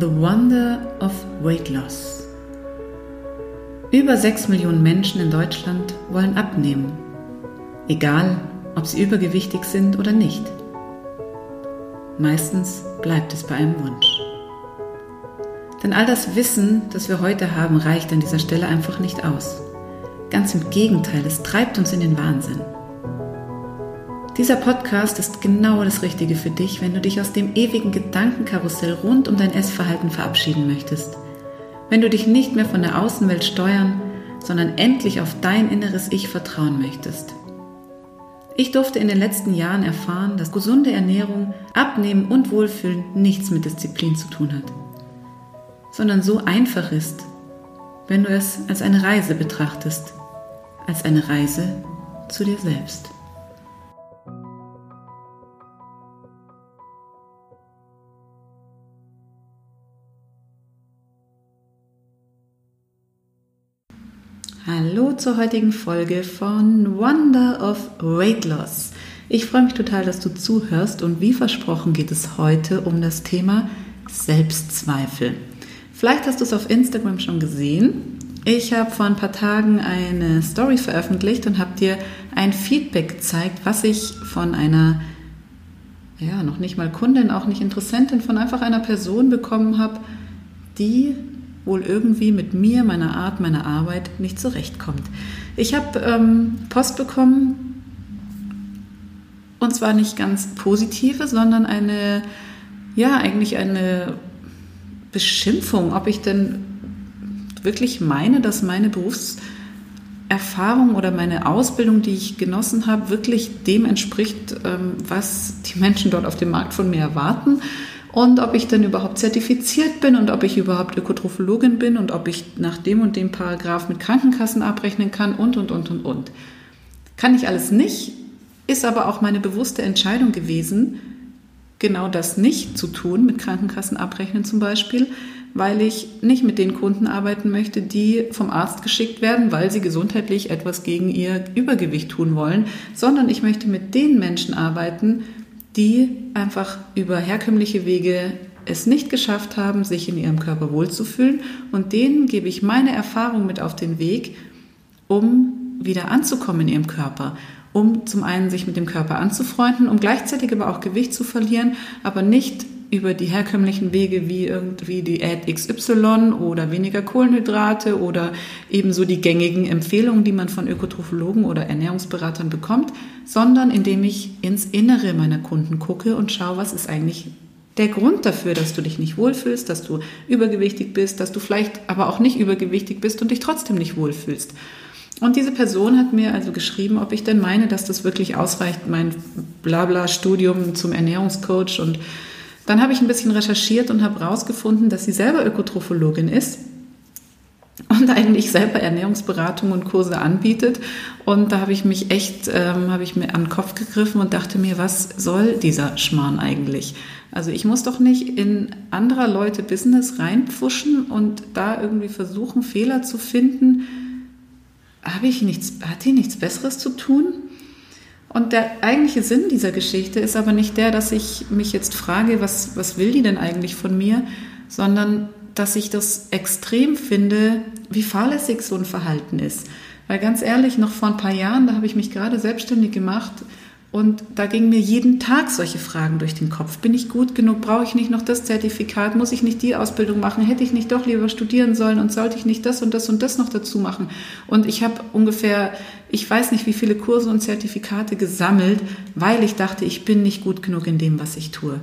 The Wonder of Weight Loss. Über 6 Millionen Menschen in Deutschland wollen abnehmen, egal ob sie übergewichtig sind oder nicht. Meistens bleibt es bei einem Wunsch. Denn all das Wissen, das wir heute haben, reicht an dieser Stelle einfach nicht aus. Ganz im Gegenteil, es treibt uns in den Wahnsinn. Dieser Podcast ist genau das Richtige für dich, wenn du dich aus dem ewigen Gedankenkarussell rund um dein Essverhalten verabschieden möchtest. Wenn du dich nicht mehr von der Außenwelt steuern, sondern endlich auf dein inneres Ich vertrauen möchtest. Ich durfte in den letzten Jahren erfahren, dass gesunde Ernährung, Abnehmen und Wohlfühlen nichts mit Disziplin zu tun hat, sondern so einfach ist, wenn du es als eine Reise betrachtest, als eine Reise zu dir selbst. Zur heutigen Folge von Wonder of Weight Loss. Ich freue mich total, dass du zuhörst und wie versprochen geht es heute um das Thema Selbstzweifel. Vielleicht hast du es auf Instagram schon gesehen. Ich habe vor ein paar Tagen eine Story veröffentlicht und habe dir ein Feedback gezeigt, was ich von einer, ja, noch nicht mal Kundin, auch nicht Interessentin, von einfach einer Person bekommen habe, die wohl irgendwie mit mir, meiner Art, meiner Arbeit nicht zurechtkommt. Ich habe ähm, Post bekommen, und zwar nicht ganz positive, sondern eine, ja, eigentlich eine Beschimpfung, ob ich denn wirklich meine, dass meine Berufserfahrung oder meine Ausbildung, die ich genossen habe, wirklich dem entspricht, ähm, was die Menschen dort auf dem Markt von mir erwarten und ob ich denn überhaupt zertifiziert bin und ob ich überhaupt Ökotrophologin bin und ob ich nach dem und dem Paragraph mit Krankenkassen abrechnen kann und, und, und, und, und. Kann ich alles nicht, ist aber auch meine bewusste Entscheidung gewesen, genau das nicht zu tun, mit Krankenkassen abrechnen zum Beispiel, weil ich nicht mit den Kunden arbeiten möchte, die vom Arzt geschickt werden, weil sie gesundheitlich etwas gegen ihr Übergewicht tun wollen, sondern ich möchte mit den Menschen arbeiten, die einfach über herkömmliche Wege es nicht geschafft haben, sich in ihrem Körper wohlzufühlen. Und denen gebe ich meine Erfahrung mit auf den Weg, um wieder anzukommen in ihrem Körper. Um zum einen sich mit dem Körper anzufreunden, um gleichzeitig aber auch Gewicht zu verlieren, aber nicht über die herkömmlichen Wege wie irgendwie Diät XY oder weniger Kohlenhydrate oder ebenso die gängigen Empfehlungen, die man von Ökotrophologen oder Ernährungsberatern bekommt, sondern indem ich ins Innere meiner Kunden gucke und schaue, was ist eigentlich der Grund dafür, dass du dich nicht wohlfühlst, dass du übergewichtig bist, dass du vielleicht aber auch nicht übergewichtig bist und dich trotzdem nicht wohlfühlst. Und diese Person hat mir also geschrieben, ob ich denn meine, dass das wirklich ausreicht, mein Blabla-Studium zum Ernährungscoach und dann habe ich ein bisschen recherchiert und habe herausgefunden, dass sie selber Ökotrophologin ist und eigentlich selber Ernährungsberatung und Kurse anbietet. Und da habe ich mich echt, ähm, habe ich mir an den Kopf gegriffen und dachte mir, was soll dieser Schmarrn eigentlich? Also ich muss doch nicht in anderer Leute Business reinpfuschen und da irgendwie versuchen, Fehler zu finden. Habe ich nichts, hat die nichts Besseres zu tun? Und der eigentliche Sinn dieser Geschichte ist aber nicht der, dass ich mich jetzt frage, was, was will die denn eigentlich von mir, sondern dass ich das extrem finde, wie fahrlässig so ein Verhalten ist. Weil ganz ehrlich, noch vor ein paar Jahren, da habe ich mich gerade selbstständig gemacht, und da gingen mir jeden Tag solche Fragen durch den Kopf. Bin ich gut genug? Brauche ich nicht noch das Zertifikat? Muss ich nicht die Ausbildung machen? Hätte ich nicht doch lieber studieren sollen? Und sollte ich nicht das und das und das noch dazu machen? Und ich habe ungefähr, ich weiß nicht, wie viele Kurse und Zertifikate gesammelt, weil ich dachte, ich bin nicht gut genug in dem, was ich tue.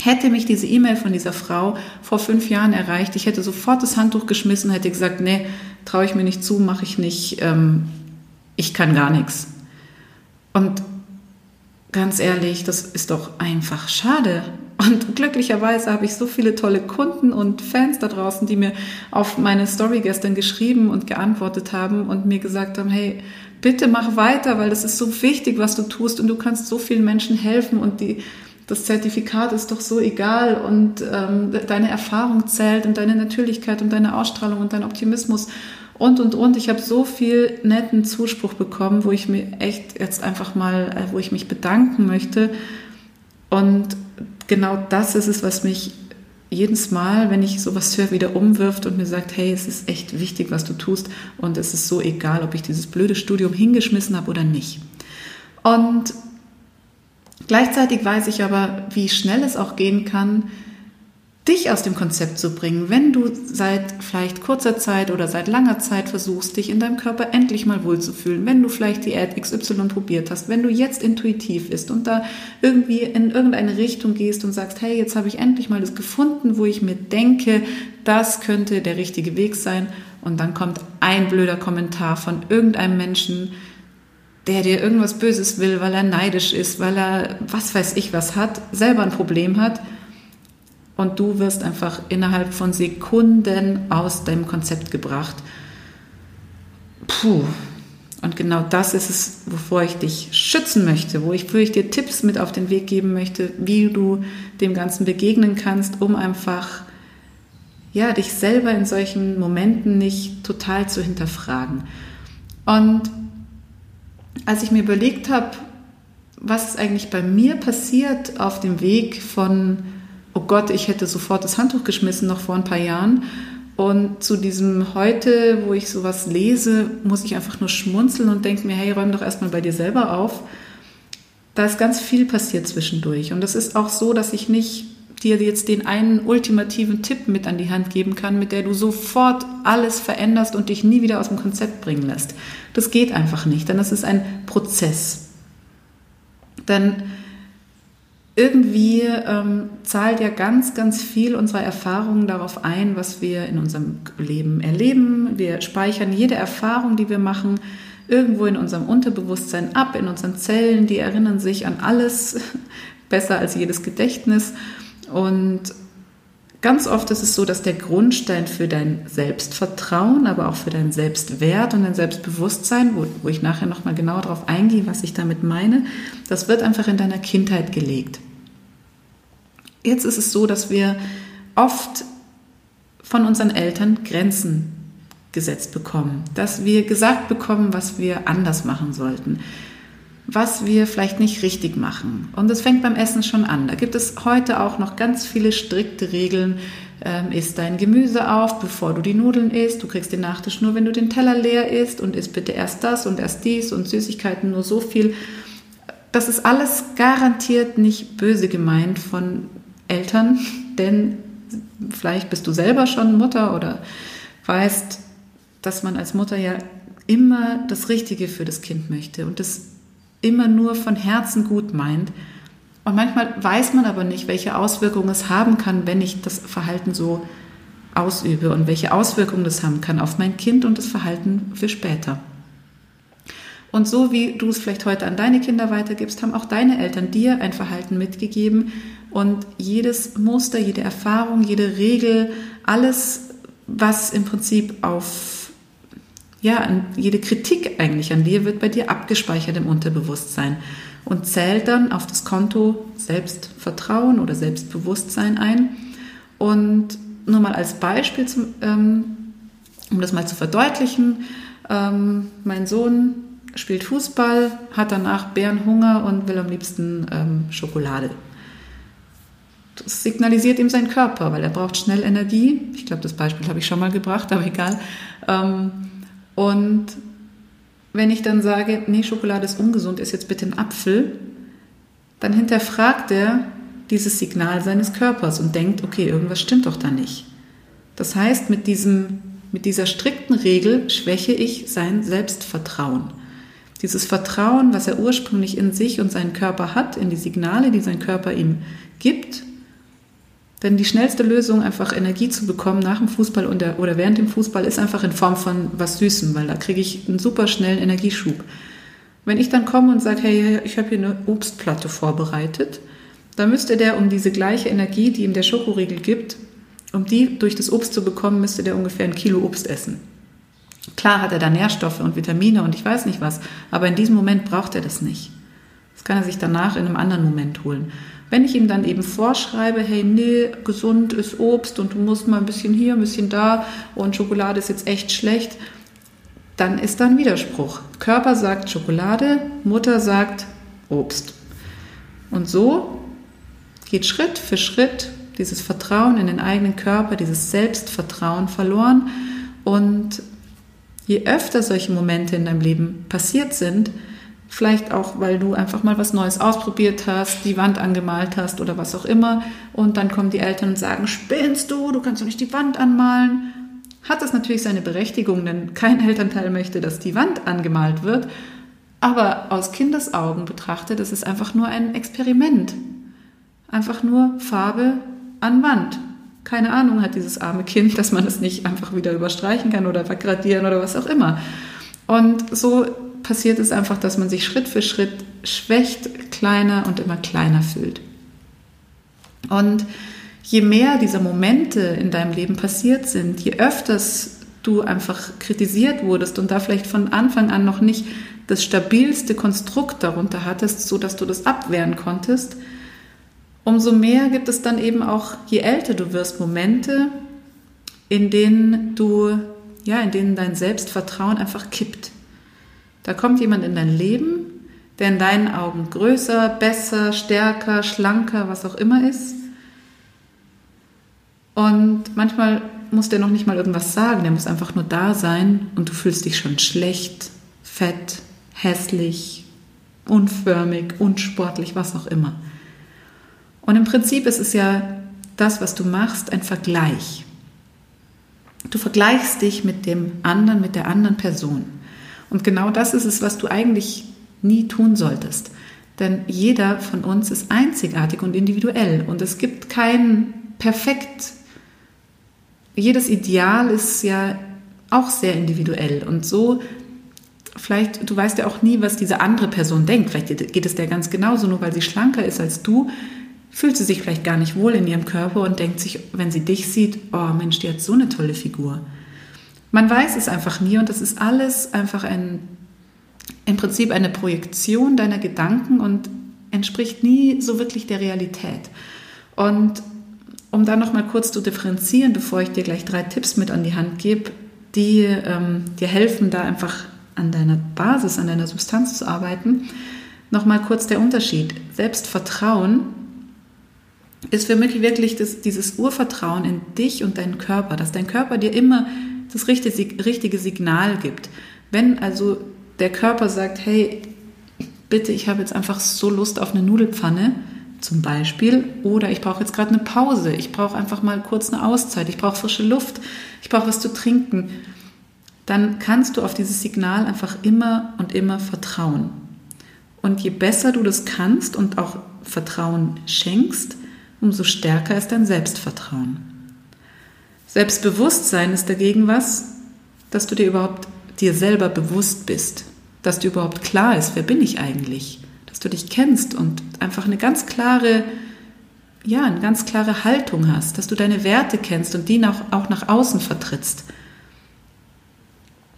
Hätte mich diese E-Mail von dieser Frau vor fünf Jahren erreicht, ich hätte sofort das Handtuch geschmissen, hätte gesagt, nee, traue ich mir nicht zu, mache ich nicht, ähm, ich kann gar nichts. Und ganz ehrlich, das ist doch einfach schade. Und glücklicherweise habe ich so viele tolle Kunden und Fans da draußen, die mir auf meine Story gestern geschrieben und geantwortet haben und mir gesagt haben, hey, bitte mach weiter, weil das ist so wichtig, was du tust und du kannst so vielen Menschen helfen und die, das Zertifikat ist doch so egal und ähm, deine Erfahrung zählt und deine Natürlichkeit und deine Ausstrahlung und dein Optimismus und, und, und. Ich habe so viel netten Zuspruch bekommen, wo ich mir echt jetzt einfach mal, äh, wo ich mich bedanken möchte. Und genau das ist es, was mich jedes Mal, wenn ich sowas höre, wieder umwirft und mir sagt, hey, es ist echt wichtig, was du tust und es ist so egal, ob ich dieses blöde Studium hingeschmissen habe oder nicht. Und gleichzeitig weiß ich aber, wie schnell es auch gehen kann, dich aus dem Konzept zu bringen, wenn du seit vielleicht kurzer Zeit oder seit langer Zeit versuchst, dich in deinem Körper endlich mal wohlzufühlen, wenn du vielleicht Diät XY probiert hast, wenn du jetzt intuitiv bist und da irgendwie in irgendeine Richtung gehst und sagst, hey, jetzt habe ich endlich mal das gefunden, wo ich mir denke, das könnte der richtige Weg sein. Und dann kommt ein blöder Kommentar von irgendeinem Menschen, der dir irgendwas Böses will, weil er neidisch ist, weil er was weiß ich was hat, selber ein Problem hat und du wirst einfach innerhalb von Sekunden aus deinem Konzept gebracht. Puh. Und genau das ist es, wovor ich dich schützen möchte, wo ich, wo ich dir Tipps mit auf den Weg geben möchte, wie du dem Ganzen begegnen kannst, um einfach ja, dich selber in solchen Momenten nicht total zu hinterfragen. Und als ich mir überlegt habe, was ist eigentlich bei mir passiert auf dem Weg von oh Gott, ich hätte sofort das Handtuch geschmissen, noch vor ein paar Jahren. Und zu diesem heute, wo ich sowas lese, muss ich einfach nur schmunzeln und denke mir, hey, räum doch erstmal bei dir selber auf. Da ist ganz viel passiert zwischendurch. Und das ist auch so, dass ich nicht dir jetzt den einen ultimativen Tipp mit an die Hand geben kann, mit der du sofort alles veränderst und dich nie wieder aus dem Konzept bringen lässt. Das geht einfach nicht, denn das ist ein Prozess. Denn irgendwie ähm, zahlt ja ganz, ganz viel unserer Erfahrungen darauf ein, was wir in unserem Leben erleben. Wir speichern jede Erfahrung, die wir machen, irgendwo in unserem Unterbewusstsein ab, in unseren Zellen. Die erinnern sich an alles besser als jedes Gedächtnis. Und Ganz oft ist es so, dass der Grundstein für dein Selbstvertrauen, aber auch für dein Selbstwert und dein Selbstbewusstsein, wo, wo ich nachher nochmal genauer darauf eingehe, was ich damit meine, das wird einfach in deiner Kindheit gelegt. Jetzt ist es so, dass wir oft von unseren Eltern Grenzen gesetzt bekommen, dass wir gesagt bekommen, was wir anders machen sollten was wir vielleicht nicht richtig machen. Und das fängt beim Essen schon an. Da gibt es heute auch noch ganz viele strikte Regeln. Ähm, isst dein Gemüse auf, bevor du die Nudeln isst. Du kriegst den Nachtisch nur, wenn du den Teller leer isst und isst bitte erst das und erst dies und Süßigkeiten nur so viel. Das ist alles garantiert nicht böse gemeint von Eltern, denn vielleicht bist du selber schon Mutter oder weißt, dass man als Mutter ja immer das Richtige für das Kind möchte und das immer nur von Herzen gut meint. Und manchmal weiß man aber nicht, welche Auswirkungen es haben kann, wenn ich das Verhalten so ausübe und welche Auswirkungen das haben kann auf mein Kind und das Verhalten für später. Und so wie du es vielleicht heute an deine Kinder weitergibst, haben auch deine Eltern dir ein Verhalten mitgegeben. Und jedes Muster, jede Erfahrung, jede Regel, alles, was im Prinzip auf ja, jede Kritik eigentlich an dir wird bei dir abgespeichert im Unterbewusstsein und zählt dann auf das Konto Selbstvertrauen oder Selbstbewusstsein ein. Und nur mal als Beispiel, zum, ähm, um das mal zu verdeutlichen, ähm, mein Sohn spielt Fußball, hat danach Bärenhunger und will am liebsten ähm, Schokolade. Das signalisiert ihm sein Körper, weil er braucht schnell Energie. Ich glaube, das Beispiel habe ich schon mal gebracht, aber egal. Ähm, und wenn ich dann sage, nee, Schokolade ist ungesund, ist jetzt bitte ein Apfel, dann hinterfragt er dieses Signal seines Körpers und denkt, okay, irgendwas stimmt doch da nicht. Das heißt, mit, diesem, mit dieser strikten Regel schwäche ich sein Selbstvertrauen. Dieses Vertrauen, was er ursprünglich in sich und seinen Körper hat, in die Signale, die sein Körper ihm gibt, denn die schnellste Lösung, einfach Energie zu bekommen nach dem Fußball oder während dem Fußball, ist einfach in Form von was Süßem, weil da kriege ich einen super schnellen Energieschub. Wenn ich dann komme und sage, hey, ich habe hier eine Obstplatte vorbereitet, dann müsste der, um diese gleiche Energie, die ihm der Schokoriegel gibt, um die durch das Obst zu bekommen, müsste der ungefähr ein Kilo Obst essen. Klar hat er da Nährstoffe und Vitamine und ich weiß nicht was, aber in diesem Moment braucht er das nicht. Das kann er sich danach in einem anderen Moment holen. Wenn ich ihm dann eben vorschreibe, hey, nee, gesund ist Obst und du musst mal ein bisschen hier, ein bisschen da und Schokolade ist jetzt echt schlecht, dann ist da ein Widerspruch. Körper sagt Schokolade, Mutter sagt Obst. Und so geht Schritt für Schritt dieses Vertrauen in den eigenen Körper, dieses Selbstvertrauen verloren. Und je öfter solche Momente in deinem Leben passiert sind, vielleicht auch, weil du einfach mal was Neues ausprobiert hast, die Wand angemalt hast oder was auch immer, und dann kommen die Eltern und sagen, spinnst du, du kannst doch nicht die Wand anmalen, hat das natürlich seine Berechtigung, denn kein Elternteil möchte, dass die Wand angemalt wird. Aber aus Kindesaugen betrachtet, ist einfach nur ein Experiment. Einfach nur Farbe an Wand. Keine Ahnung hat dieses arme Kind, dass man es nicht einfach wieder überstreichen kann oder wegradieren oder was auch immer. Und so passiert es einfach, dass man sich Schritt für Schritt schwächt, kleiner und immer kleiner fühlt. Und je mehr dieser Momente in deinem Leben passiert sind, je öfters du einfach kritisiert wurdest und da vielleicht von Anfang an noch nicht das stabilste Konstrukt darunter hattest, so dass du das abwehren konntest, umso mehr gibt es dann eben auch, je älter du wirst, Momente, in denen du, ja, in denen dein Selbstvertrauen einfach kippt. Da kommt jemand in dein Leben, der in deinen Augen größer, besser, stärker, schlanker, was auch immer ist. Und manchmal muss der noch nicht mal irgendwas sagen, der muss einfach nur da sein und du fühlst dich schon schlecht, fett, hässlich, unförmig, unsportlich, was auch immer. Und im Prinzip ist es ja das, was du machst, ein Vergleich. Du vergleichst dich mit dem anderen, mit der anderen Person. Und genau das ist es, was du eigentlich nie tun solltest. Denn jeder von uns ist einzigartig und individuell und es gibt kein perfekt. Jedes Ideal ist ja auch sehr individuell und so vielleicht, du weißt ja auch nie, was diese andere Person denkt. Vielleicht geht es der ganz genauso, nur weil sie schlanker ist als du, fühlt sie sich vielleicht gar nicht wohl in ihrem Körper und denkt sich, wenn sie dich sieht, oh Mensch, die hat so eine tolle Figur. Man weiß es einfach nie und das ist alles einfach ein, im Prinzip eine Projektion deiner Gedanken und entspricht nie so wirklich der Realität. Und um da nochmal kurz zu differenzieren, bevor ich dir gleich drei Tipps mit an die Hand gebe, die ähm, dir helfen, da einfach an deiner Basis, an deiner Substanz zu arbeiten, nochmal kurz der Unterschied. Selbstvertrauen ist für mich wirklich das, dieses Urvertrauen in dich und deinen Körper, dass dein Körper dir immer das richtige, Signal gibt. Wenn also der Körper sagt, hey, bitte, ich habe jetzt einfach so Lust auf eine Nudelpfanne, zum Beispiel, oder ich brauche jetzt gerade eine Pause, ich brauche einfach mal kurz eine Auszeit, ich brauche frische Luft, ich brauche was zu trinken, dann kannst du auf dieses Signal einfach immer und immer vertrauen. Und je besser du das kannst und auch Vertrauen schenkst, umso stärker ist dein Selbstvertrauen. Selbstbewusstsein ist dagegen was, dass du dir überhaupt dir selber bewusst bist, dass dir überhaupt klar ist, wer bin ich eigentlich, dass du dich kennst und einfach eine ganz klare, ja, eine ganz klare Haltung hast, dass du deine Werte kennst und die auch nach außen vertrittst.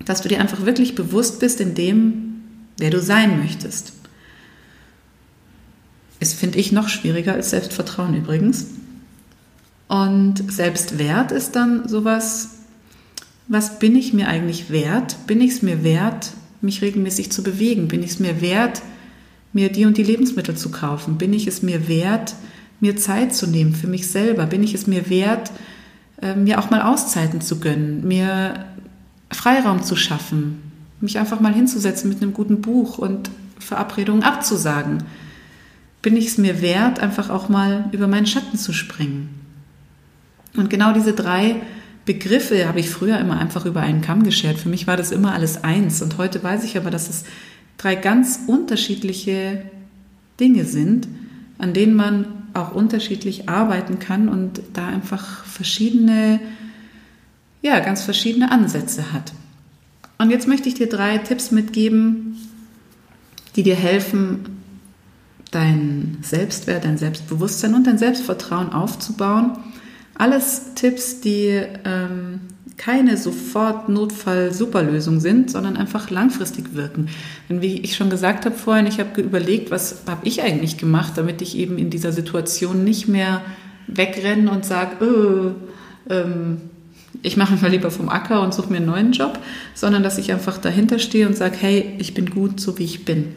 Dass du dir einfach wirklich bewusst bist in dem, wer du sein möchtest. Ist, finde ich, noch schwieriger als Selbstvertrauen übrigens. Und Selbstwert ist dann sowas, was bin ich mir eigentlich wert? Bin ich es mir wert, mich regelmäßig zu bewegen? Bin ich es mir wert, mir die und die Lebensmittel zu kaufen? Bin ich es mir wert, mir Zeit zu nehmen für mich selber? Bin ich es mir wert, äh, mir auch mal Auszeiten zu gönnen, mir Freiraum zu schaffen, mich einfach mal hinzusetzen mit einem guten Buch und Verabredungen abzusagen? bin ich es mir wert, einfach auch mal über meinen Schatten zu springen. Und genau diese drei Begriffe habe ich früher immer einfach über einen Kamm geschert. Für mich war das immer alles eins. Und heute weiß ich aber, dass es drei ganz unterschiedliche Dinge sind, an denen man auch unterschiedlich arbeiten kann und da einfach verschiedene, ja, ganz verschiedene Ansätze hat. Und jetzt möchte ich dir drei Tipps mitgeben, die dir helfen, dein Selbstwert, dein Selbstbewusstsein und dein Selbstvertrauen aufzubauen. Alles Tipps, die ähm, keine sofort Notfall-Superlösung sind, sondern einfach langfristig wirken. Denn wie ich schon gesagt habe vorhin, ich habe überlegt, was habe ich eigentlich gemacht, damit ich eben in dieser Situation nicht mehr wegrenne und sage, oh, ähm, ich mache mich mal lieber vom Acker und suche mir einen neuen Job, sondern dass ich einfach dahinter stehe und sage, hey, ich bin gut, so wie ich bin.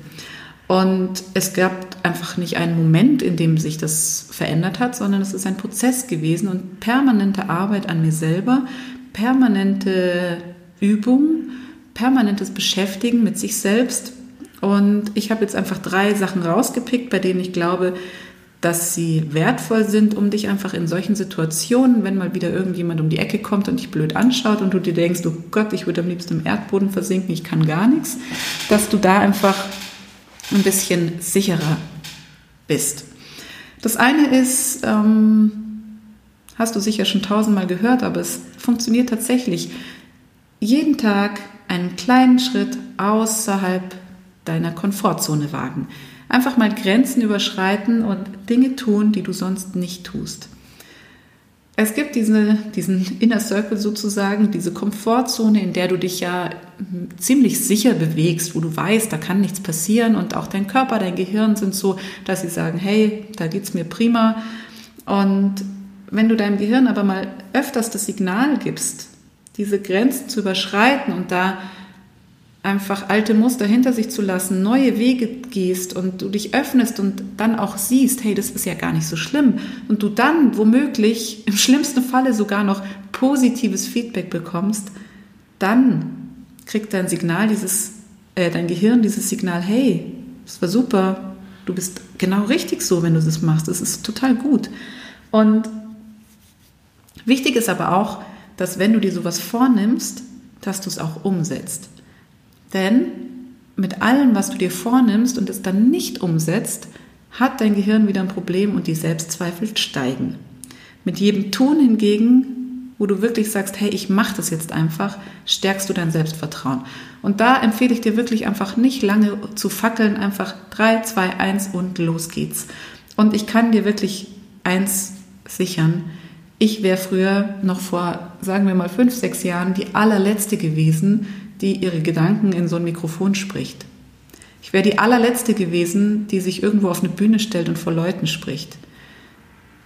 Und es gab einfach nicht einen Moment, in dem sich das verändert hat, sondern es ist ein Prozess gewesen und permanente Arbeit an mir selber, permanente Übung, permanentes Beschäftigen mit sich selbst. Und ich habe jetzt einfach drei Sachen rausgepickt, bei denen ich glaube, dass sie wertvoll sind, um dich einfach in solchen Situationen, wenn mal wieder irgendjemand um die Ecke kommt und dich blöd anschaut und du dir denkst, oh Gott, ich würde am liebsten im Erdboden versinken, ich kann gar nichts, dass du da einfach ein bisschen sicherer bist. Das eine ist, ähm, hast du sicher schon tausendmal gehört, aber es funktioniert tatsächlich. Jeden Tag einen kleinen Schritt außerhalb deiner Komfortzone wagen. Einfach mal Grenzen überschreiten und Dinge tun, die du sonst nicht tust. Es gibt diese, diesen Inner Circle sozusagen, diese Komfortzone, in der du dich ja ziemlich sicher bewegst, wo du weißt, da kann nichts passieren und auch dein Körper, dein Gehirn sind so, dass sie sagen, hey, da geht's mir prima. Und wenn du deinem Gehirn aber mal öfters das Signal gibst, diese Grenzen zu überschreiten und da einfach alte Muster hinter sich zu lassen, neue Wege gehst und du dich öffnest und dann auch siehst, hey, das ist ja gar nicht so schlimm und du dann womöglich im schlimmsten Falle sogar noch positives Feedback bekommst, dann kriegt dein Signal dieses, äh, dein Gehirn dieses Signal, hey, das war super, du bist genau richtig so, wenn du das machst, das ist total gut. Und wichtig ist aber auch, dass wenn du dir sowas vornimmst, dass du es auch umsetzt. Denn mit allem, was du dir vornimmst und es dann nicht umsetzt, hat dein Gehirn wieder ein Problem und die Selbstzweifel steigen. Mit jedem Tun hingegen, wo du wirklich sagst, hey, ich mache das jetzt einfach, stärkst du dein Selbstvertrauen. Und da empfehle ich dir wirklich einfach nicht lange zu fackeln, einfach 3, 2, 1 und los geht's. Und ich kann dir wirklich eins sichern, ich wäre früher noch vor, sagen wir mal, fünf, sechs Jahren die allerletzte gewesen, die ihre Gedanken in so ein Mikrofon spricht. Ich wäre die allerletzte gewesen, die sich irgendwo auf eine Bühne stellt und vor Leuten spricht.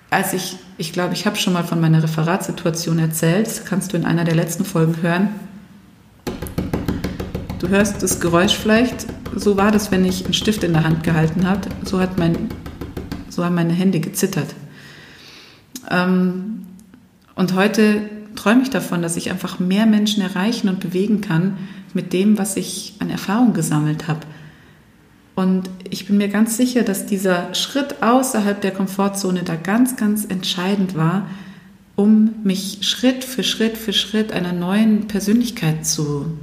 Als ich, ich glaube, ich habe schon mal von meiner Referatsituation erzählt, das kannst du in einer der letzten Folgen hören. Du hörst das Geräusch vielleicht, so war das, wenn ich einen Stift in der Hand gehalten habe. So, hat mein, so haben meine Hände gezittert. Ähm, und heute träume ich davon, dass ich einfach mehr Menschen erreichen und bewegen kann mit dem, was ich an Erfahrung gesammelt habe. Und ich bin mir ganz sicher, dass dieser Schritt außerhalb der Komfortzone da ganz, ganz entscheidend war, um mich Schritt für Schritt für Schritt einer neuen Persönlichkeit zu,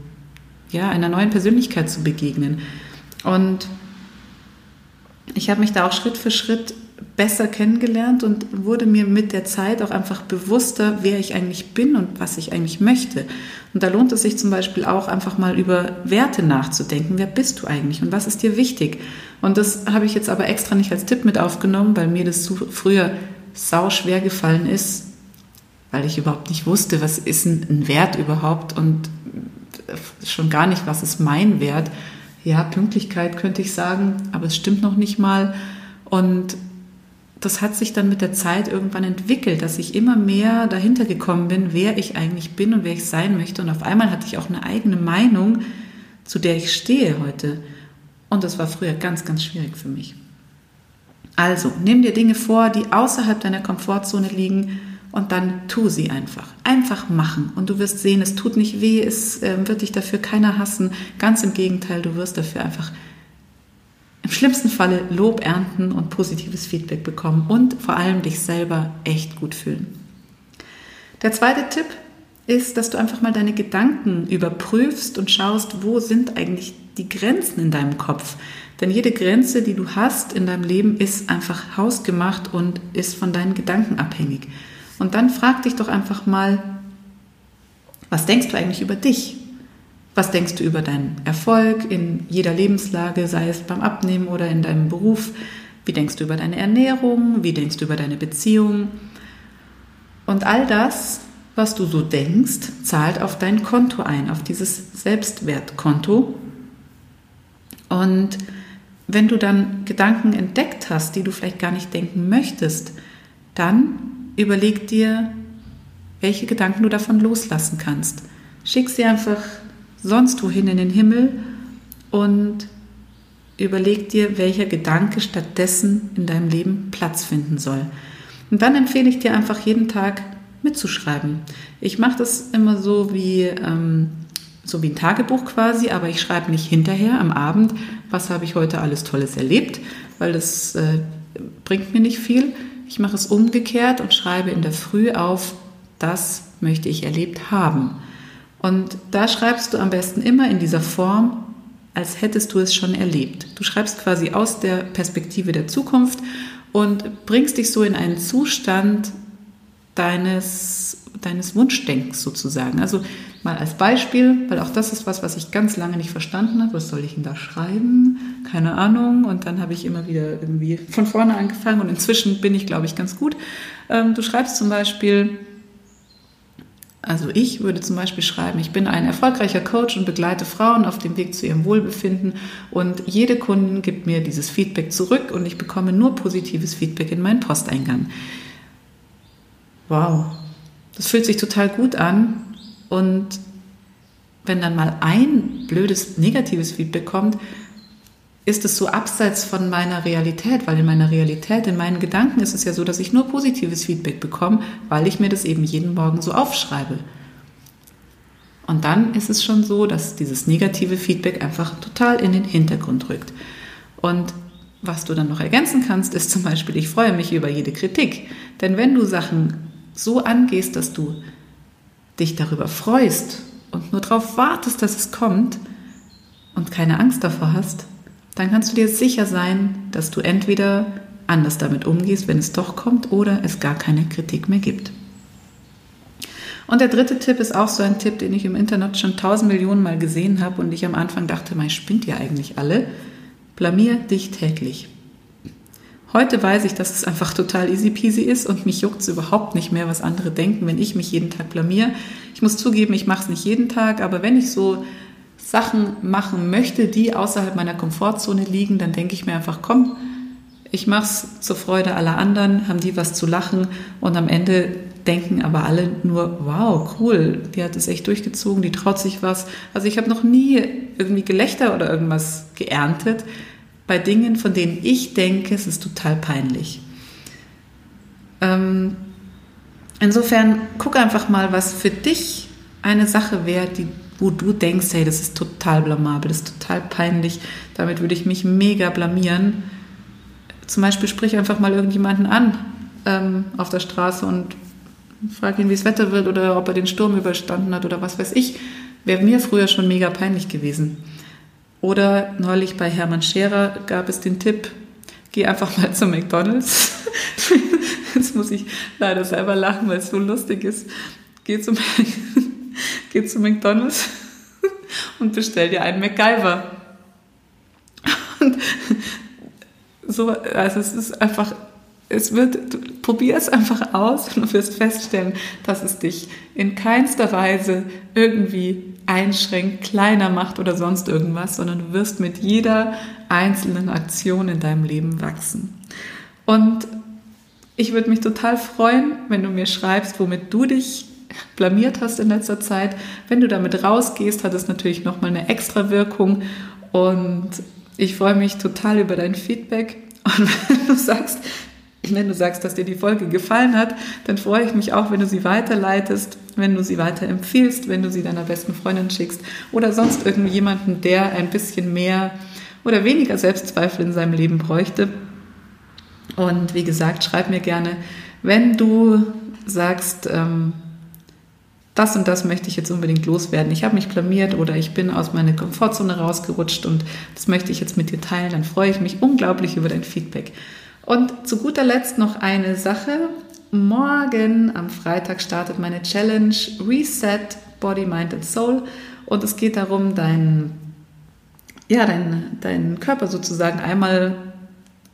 ja, einer neuen Persönlichkeit zu begegnen. Und ich habe mich da auch Schritt für Schritt besser kennengelernt und wurde mir mit der Zeit auch einfach bewusster, wer ich eigentlich bin und was ich eigentlich möchte. Und da lohnt es sich zum Beispiel auch einfach mal über Werte nachzudenken. Wer bist du eigentlich und was ist dir wichtig? Und das habe ich jetzt aber extra nicht als Tipp mit aufgenommen, weil mir das früher sau schwer gefallen ist, weil ich überhaupt nicht wusste, was ist ein Wert überhaupt und schon gar nicht, was ist mein Wert. Ja, Pünktlichkeit könnte ich sagen, aber es stimmt noch nicht mal. Und das hat sich dann mit der Zeit irgendwann entwickelt, dass ich immer mehr dahinter gekommen bin, wer ich eigentlich bin und wer ich sein möchte. Und auf einmal hatte ich auch eine eigene Meinung, zu der ich stehe heute. Und das war früher ganz, ganz schwierig für mich. Also, nimm dir Dinge vor, die außerhalb deiner Komfortzone liegen und dann tu sie einfach. Einfach machen. Und du wirst sehen, es tut nicht weh, es äh, wird dich dafür keiner hassen. Ganz im Gegenteil, du wirst dafür einfach im schlimmsten Falle Lob ernten und positives Feedback bekommen und vor allem dich selber echt gut fühlen. Der zweite Tipp ist, dass du einfach mal deine Gedanken überprüfst und schaust, wo sind eigentlich die Grenzen in deinem Kopf. Denn jede Grenze, die du hast in deinem Leben, ist einfach hausgemacht und ist von deinen Gedanken abhängig. Und dann frag dich doch einfach mal, was denkst du eigentlich über dich? Was denkst du über deinen Erfolg in jeder Lebenslage, sei es beim Abnehmen oder in deinem Beruf? Wie denkst du über deine Ernährung? Wie denkst du über deine Beziehung? Und all das, was du so denkst, zahlt auf dein Konto ein, auf dieses Selbstwertkonto. Und wenn du dann Gedanken entdeckt hast, die du vielleicht gar nicht denken möchtest, dann überleg dir, welche Gedanken du davon loslassen kannst. Schick sie einfach sonst wohin in den Himmel und überleg dir, welcher Gedanke stattdessen in deinem Leben Platz finden soll. Und dann empfehle ich dir einfach jeden Tag mitzuschreiben. Ich mache das immer so wie, ähm, so wie ein Tagebuch quasi, aber ich schreibe nicht hinterher am Abend, was habe ich heute alles Tolles erlebt, weil das äh, bringt mir nicht viel. Ich mache es umgekehrt und schreibe in der Früh auf, das möchte ich erlebt haben. Und da schreibst du am besten immer in dieser Form, als hättest du es schon erlebt. Du schreibst quasi aus der Perspektive der Zukunft und bringst dich so in einen Zustand deines, deines Wunschdenkens sozusagen. Also mal als Beispiel, weil auch das ist was, was ich ganz lange nicht verstanden habe. Was soll ich denn da schreiben? Keine Ahnung. Und dann habe ich immer wieder irgendwie von vorne angefangen und inzwischen bin ich, glaube ich, ganz gut. Ähm, du schreibst zum Beispiel, also ich würde zum Beispiel schreiben, ich bin ein erfolgreicher Coach und begleite Frauen auf dem Weg zu ihrem Wohlbefinden. Und jede Kundin gibt mir dieses Feedback zurück und ich bekomme nur positives Feedback in meinen Posteingang. Wow, das fühlt sich total gut an. Und wenn dann mal ein blödes negatives Feedback kommt, ist es so abseits von meiner Realität, weil in meiner Realität, in meinen Gedanken ist es ja so, dass ich nur positives Feedback bekomme, weil ich mir das eben jeden Morgen so aufschreibe. Und dann ist es schon so, dass dieses negative Feedback einfach total in den Hintergrund rückt. Und was du dann noch ergänzen kannst, ist zum Beispiel, ich freue mich über jede Kritik. Denn wenn du Sachen so angehst, dass du dich darüber freust und nur darauf wartest, dass es kommt und keine Angst davor hast, dann kannst du dir sicher sein, dass du entweder anders damit umgehst, wenn es doch kommt, oder es gar keine Kritik mehr gibt. Und der dritte Tipp ist auch so ein Tipp, den ich im Internet schon tausend Millionen Mal gesehen habe und ich am Anfang dachte, mein spinnt ja eigentlich alle. Blamier dich täglich. Heute weiß ich, dass es einfach total easy peasy ist und mich juckt es überhaupt nicht mehr, was andere denken, wenn ich mich jeden Tag blamier. Ich muss zugeben, ich mache es nicht jeden Tag, aber wenn ich so Sachen machen möchte, die außerhalb meiner Komfortzone liegen, dann denke ich mir einfach, komm, ich mache es zur Freude aller anderen, haben die was zu lachen und am Ende denken aber alle nur, wow, cool, die hat es echt durchgezogen, die traut sich was. Also ich habe noch nie irgendwie Gelächter oder irgendwas geerntet bei Dingen, von denen ich denke, es ist total peinlich. Ähm, insofern guck einfach mal, was für dich eine Sache wäre, die wo du denkst, hey, das ist total blamabel, das ist total peinlich, damit würde ich mich mega blamieren. Zum Beispiel sprich einfach mal irgendjemanden an ähm, auf der Straße und frag ihn, wie es Wetter wird oder ob er den Sturm überstanden hat oder was weiß ich. Wäre mir früher schon mega peinlich gewesen. Oder neulich bei Hermann Scherer gab es den Tipp, geh einfach mal zu McDonalds. Jetzt muss ich leider selber lachen, weil es so lustig ist. Geh zum geh zu McDonalds und bestell dir einen MacGyver. Und so, also es ist einfach, es wird, probier es einfach aus und du wirst feststellen, dass es dich in keinster Weise irgendwie einschränkt, kleiner macht oder sonst irgendwas, sondern du wirst mit jeder einzelnen Aktion in deinem Leben wachsen. Und ich würde mich total freuen, wenn du mir schreibst, womit du dich blamiert hast in letzter Zeit. Wenn du damit rausgehst, hat es natürlich nochmal eine extra Wirkung. Und ich freue mich total über dein Feedback. Und wenn du sagst, wenn du sagst, dass dir die Folge gefallen hat, dann freue ich mich auch, wenn du sie weiterleitest, wenn du sie weiterempfiehlst, wenn du sie deiner besten Freundin schickst oder sonst irgendjemanden, der ein bisschen mehr oder weniger Selbstzweifel in seinem Leben bräuchte. Und wie gesagt, schreib mir gerne, wenn du sagst, ähm, das und das möchte ich jetzt unbedingt loswerden. Ich habe mich blamiert oder ich bin aus meiner Komfortzone rausgerutscht und das möchte ich jetzt mit dir teilen. Dann freue ich mich unglaublich über dein Feedback. Und zu guter Letzt noch eine Sache. Morgen am Freitag startet meine Challenge Reset Body, Mind and Soul und es geht darum, deinen ja, dein, dein Körper sozusagen einmal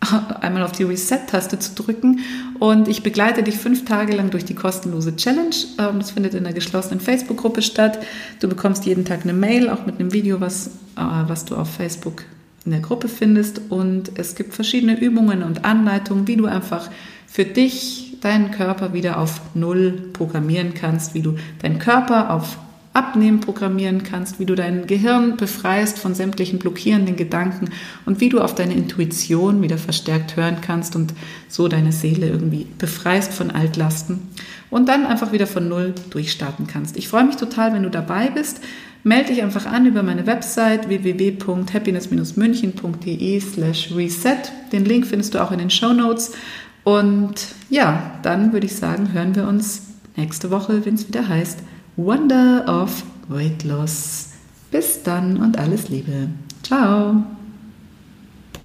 einmal auf die Reset-Taste zu drücken und ich begleite dich fünf Tage lang durch die kostenlose Challenge. Ähm, das findet in einer geschlossenen Facebook-Gruppe statt. Du bekommst jeden Tag eine Mail, auch mit einem Video, was, äh, was du auf Facebook in der Gruppe findest und es gibt verschiedene Übungen und Anleitungen, wie du einfach für dich deinen Körper wieder auf Null programmieren kannst, wie du deinen Körper auf Abnehmen programmieren kannst, wie du dein Gehirn befreist von sämtlichen blockierenden Gedanken und wie du auf deine Intuition wieder verstärkt hören kannst und so deine Seele irgendwie befreist von Altlasten und dann einfach wieder von Null durchstarten kannst. Ich freue mich total, wenn du dabei bist. Melde dich einfach an über meine Website www.happiness-münchen.de slash reset. Den Link findest du auch in den Show Notes. Und ja, dann würde ich sagen, hören wir uns nächste Woche, wenn es wieder heißt Wonder of Weight Loss. Bis dann und alles Liebe. Ciao.